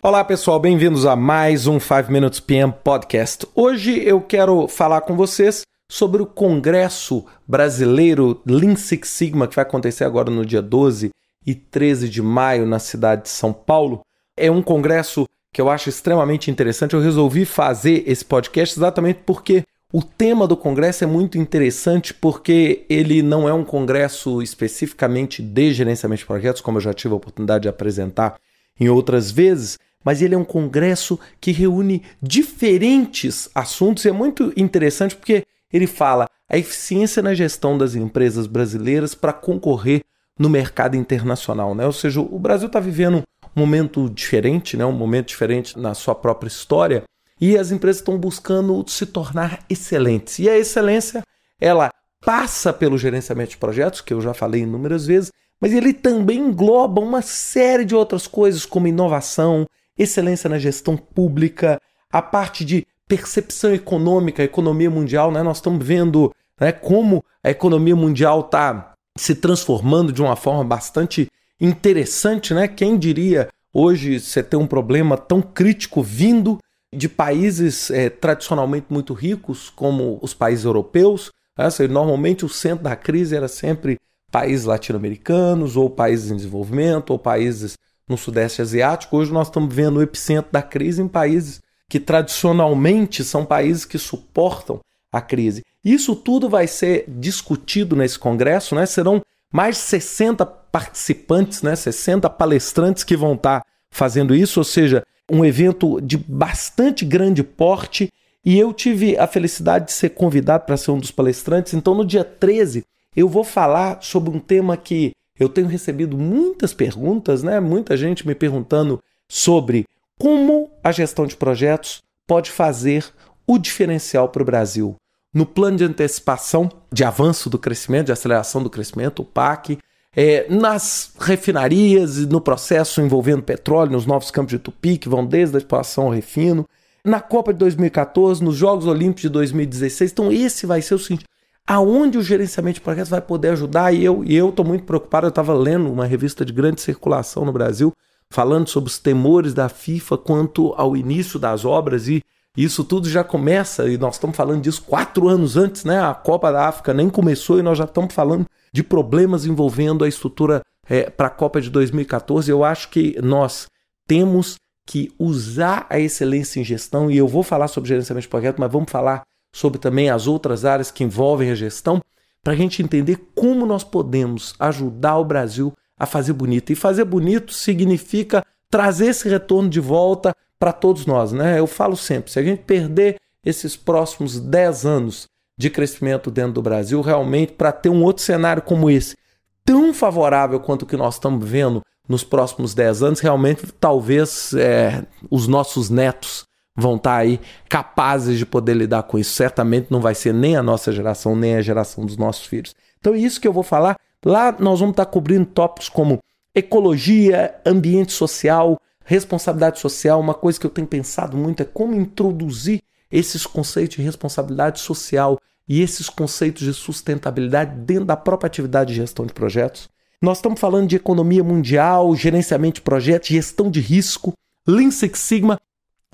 Olá pessoal, bem-vindos a mais um 5 Minutes PM Podcast. Hoje eu quero falar com vocês sobre o Congresso Brasileiro Lean Six Sigma que vai acontecer agora no dia 12 e 13 de maio na cidade de São Paulo. É um congresso que eu acho extremamente interessante. Eu resolvi fazer esse podcast exatamente porque o tema do congresso é muito interessante porque ele não é um congresso especificamente de gerenciamento de projetos, como eu já tive a oportunidade de apresentar em outras vezes, mas ele é um congresso que reúne diferentes assuntos e é muito interessante porque ele fala a eficiência na gestão das empresas brasileiras para concorrer no mercado internacional, né? Ou seja, o Brasil está vivendo um momento diferente, né? Um momento diferente na sua própria história e as empresas estão buscando se tornar excelentes. E a excelência, ela passa pelo gerenciamento de projetos, que eu já falei inúmeras vezes, mas ele também engloba uma série de outras coisas como inovação, excelência na gestão pública, a parte de percepção econômica, economia mundial, né? Nós estamos vendo né, como a economia mundial está se transformando de uma forma bastante interessante, né? Quem diria hoje você ter um problema tão crítico vindo de países é, tradicionalmente muito ricos, como os países europeus. Né? Normalmente o centro da crise era sempre países latino-americanos, ou países em desenvolvimento, ou países no Sudeste Asiático. Hoje nós estamos vendo o epicentro da crise em países que tradicionalmente são países que suportam a crise. Isso tudo vai ser discutido nesse congresso, né? Serão mais de 60 participantes, né? 60 palestrantes que vão estar fazendo isso, ou seja, um evento de bastante grande porte. E eu tive a felicidade de ser convidado para ser um dos palestrantes. Então, no dia 13, eu vou falar sobre um tema que eu tenho recebido muitas perguntas, né? Muita gente me perguntando sobre como a gestão de projetos pode fazer o diferencial para o Brasil. No plano de antecipação de avanço do crescimento, de aceleração do crescimento, o PAC, é, nas refinarias e no processo envolvendo petróleo, nos novos campos de Tupi, que vão desde a exploração ao refino, na Copa de 2014, nos Jogos Olímpicos de 2016. Então, esse vai ser o seguinte: aonde o gerenciamento de projetos vai poder ajudar. E eu estou muito preocupado. Eu estava lendo uma revista de grande circulação no Brasil, falando sobre os temores da FIFA quanto ao início das obras e isso tudo já começa, e nós estamos falando disso quatro anos antes, né? A Copa da África nem começou e nós já estamos falando de problemas envolvendo a estrutura é, para a Copa de 2014. Eu acho que nós temos que usar a excelência em gestão, e eu vou falar sobre gerenciamento de projeto, mas vamos falar sobre também as outras áreas que envolvem a gestão, para a gente entender como nós podemos ajudar o Brasil a fazer bonito. E fazer bonito significa trazer esse retorno de volta para todos nós. Né? Eu falo sempre: se a gente perder esses próximos 10 anos de crescimento dentro do Brasil, realmente, para ter um outro cenário como esse, tão favorável quanto o que nós estamos vendo nos próximos 10 anos, realmente, talvez é, os nossos netos vão estar tá aí capazes de poder lidar com isso. Certamente não vai ser nem a nossa geração, nem a geração dos nossos filhos. Então, é isso que eu vou falar. Lá nós vamos estar tá cobrindo tópicos como ecologia, ambiente social, responsabilidade social. Uma coisa que eu tenho pensado muito é como introduzir esses conceitos de responsabilidade social e esses conceitos de sustentabilidade dentro da própria atividade de gestão de projetos. Nós estamos falando de economia mundial, gerenciamento de projetos, gestão de risco, Lean Six Sigma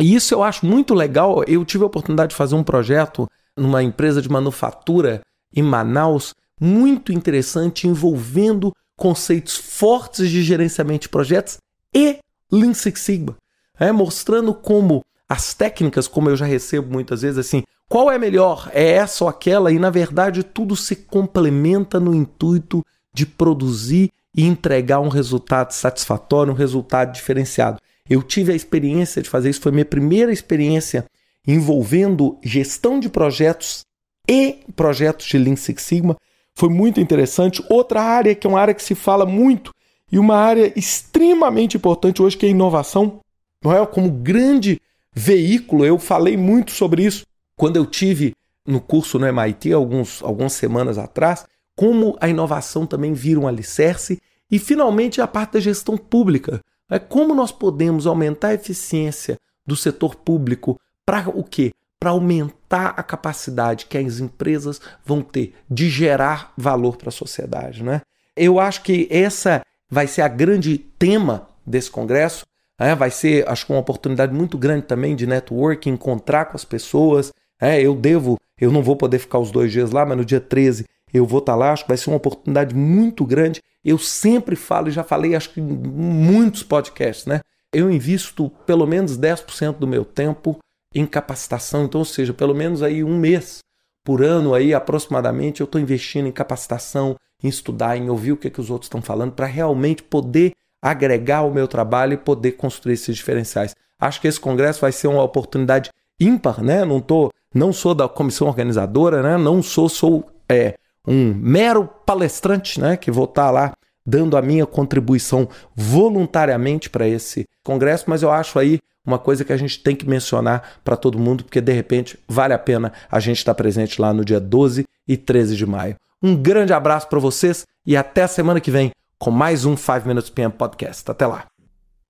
e isso eu acho muito legal. Eu tive a oportunidade de fazer um projeto numa empresa de manufatura em Manaus, muito interessante, envolvendo conceitos fortes de gerenciamento de projetos e Lean Six Sigma, é, mostrando como as técnicas, como eu já recebo muitas vezes, assim, qual é melhor? É essa ou aquela? E na verdade tudo se complementa no intuito de produzir e entregar um resultado satisfatório, um resultado diferenciado. Eu tive a experiência de fazer isso, foi minha primeira experiência envolvendo gestão de projetos e projetos de Lean Six Sigma. Foi muito interessante. Outra área que é uma área que se fala muito e uma área extremamente importante hoje que é a inovação, não é como grande veículo. Eu falei muito sobre isso quando eu tive no curso no MIT alguns, algumas semanas atrás, como a inovação também vira um alicerce e finalmente a parte da gestão pública. É como nós podemos aumentar a eficiência do setor público para o quê? Para aumentar a capacidade que as empresas vão ter de gerar valor para a sociedade, né? Eu acho que essa vai ser a grande tema desse congresso. É, vai ser, acho que uma oportunidade muito grande também de network, encontrar com as pessoas. É, eu devo, eu não vou poder ficar os dois dias lá, mas no dia 13 eu vou estar tá lá. Acho que vai ser uma oportunidade muito grande. Eu sempre falo, e já falei, acho que em muitos podcasts, né? Eu invisto pelo menos 10% do meu tempo em capacitação. Então, ou seja, pelo menos aí um mês por ano aí aproximadamente eu estou investindo em capacitação, em estudar, em ouvir o que, que os outros estão falando para realmente poder agregar o meu trabalho e poder construir esses diferenciais. Acho que esse congresso vai ser uma oportunidade ímpar, né? Não tô, não sou da comissão organizadora, né? Não sou, sou é, um mero palestrante, né? Que vou estar tá lá dando a minha contribuição voluntariamente para esse congresso, mas eu acho aí uma coisa que a gente tem que mencionar para todo mundo, porque de repente vale a pena a gente estar presente lá no dia 12 e 13 de maio. Um grande abraço para vocês e até a semana que vem com mais um 5 Minutes PM Podcast. Até lá.